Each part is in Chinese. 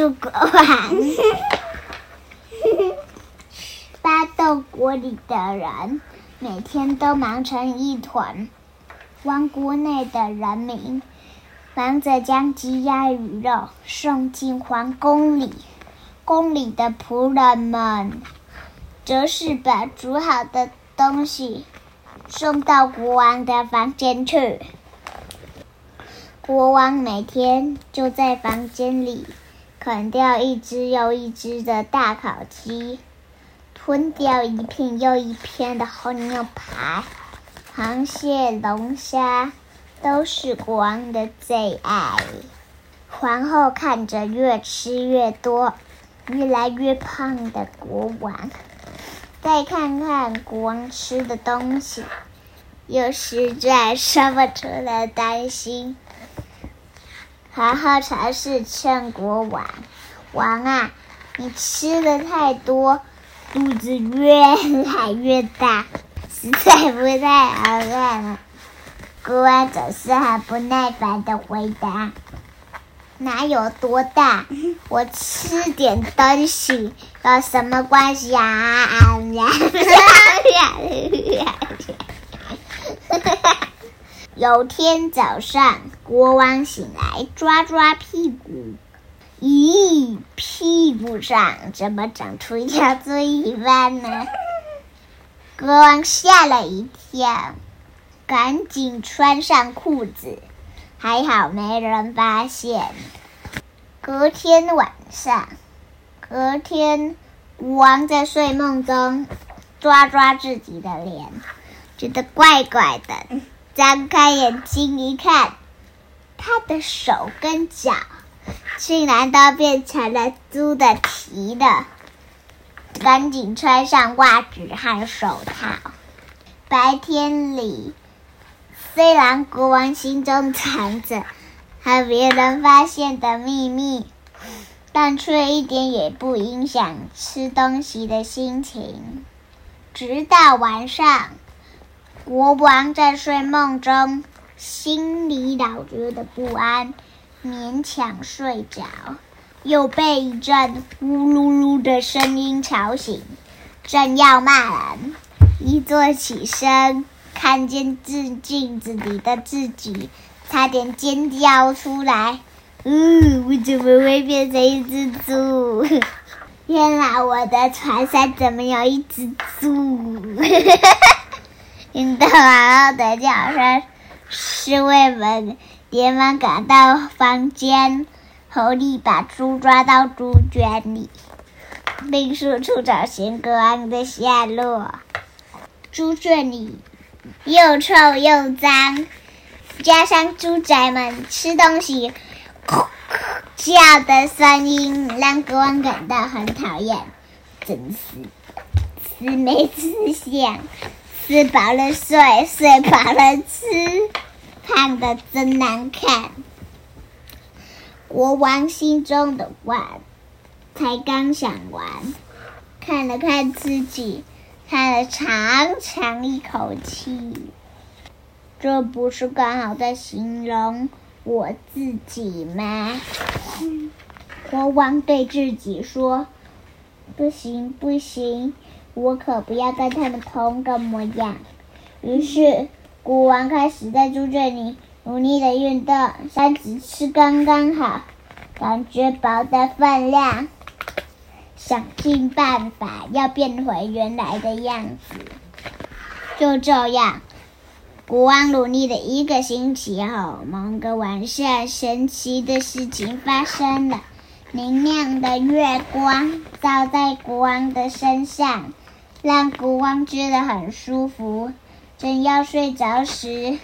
把住国王。巴豆国里的人每天都忙成一团，王国内的人民忙着将鸡鸭鱼肉送进皇宫里，宫里的仆人们则是把煮好的东西送到国王的房间去。国王每天就在房间里啃掉一只又一只的大烤鸡。吞掉一片又一片的红牛排，螃蟹、龙虾都是国王的最爱。皇后看着越吃越多、越来越胖的国王，再看看国王吃的东西，又实在说不出的担心。皇后尝试劝国王：“王啊，你吃的太多。”肚子越来越大，实在不太好看了。国王总是很不耐烦的回答：“哪有多大？我吃点东西有什么关系啊？” 有天早上，国王醒来，抓抓屁股。咦，屁股上怎么长出一条嘴巴呢？国王吓了一跳，赶紧穿上裤子，还好没人发现。隔天晚上，隔天国王在睡梦中抓抓自己的脸，觉得怪怪的，张开眼睛一看，他的手跟脚。竟然都变成了猪的蹄了，赶紧穿上袜子和手套。白天里，虽然国王心中藏着和别人发现的秘密，但却一点也不影响吃东西的心情。直到晚上，国王在睡梦中，心里老觉得不安。勉强睡着，又被一阵呼噜噜的声音吵醒，正要骂人，一坐起身，看见自镜子里的自己，差点尖叫出来。嗯，我怎么会变成一只猪？原来我的床上怎么有一只猪？听到皇后的叫声，侍卫们。连忙赶到房间，合力把猪抓到猪圈里，并四处找寻国王的下落。猪圈里又臭又脏，加上猪仔们吃东西“咕咕”叫的声音，让国王感到很讨厌。真是吃没吃香，吃饱了睡，睡饱了吃。胖的真难看，国王心中的话才刚想完，看了看自己，叹了长长一口气。这不是刚好在形容我自己吗？国王对自己说：“不行，不行，我可不要跟他们同个模样。”于是。国王开始在猪圈里努力的运动，三子吃刚刚好，感觉饱的分量，想尽办法要变回原来的样子。就这样，国王努力了一个星期后，某个晚上，神奇的事情发生了。明亮的月光照在国王的身上，让国王觉得很舒服。正要睡着时，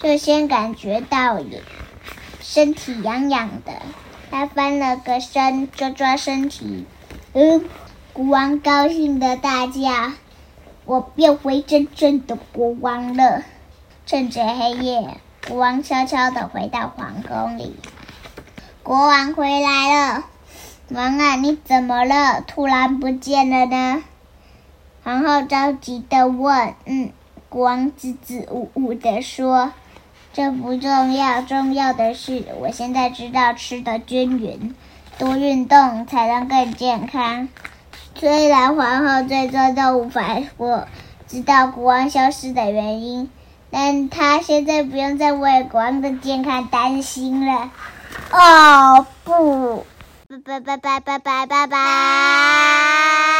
就先感觉到身体痒痒的。他翻了个身，抓抓身体。嗯，国王高兴的大叫：“我变回真正的国王了！”趁着黑夜，国王悄悄的回到皇宫里。国王回来了，王啊，你怎么了？突然不见了呢？皇后着急的问：“嗯。”国王支支吾吾的说：“这不重要，重要的是我现在知道吃的均匀，多运动才能更健康。虽然皇后最终都无法我知道国王消失的原因，但她现在不用再为国王的健康担心了。哦不，拜拜拜拜拜拜拜拜。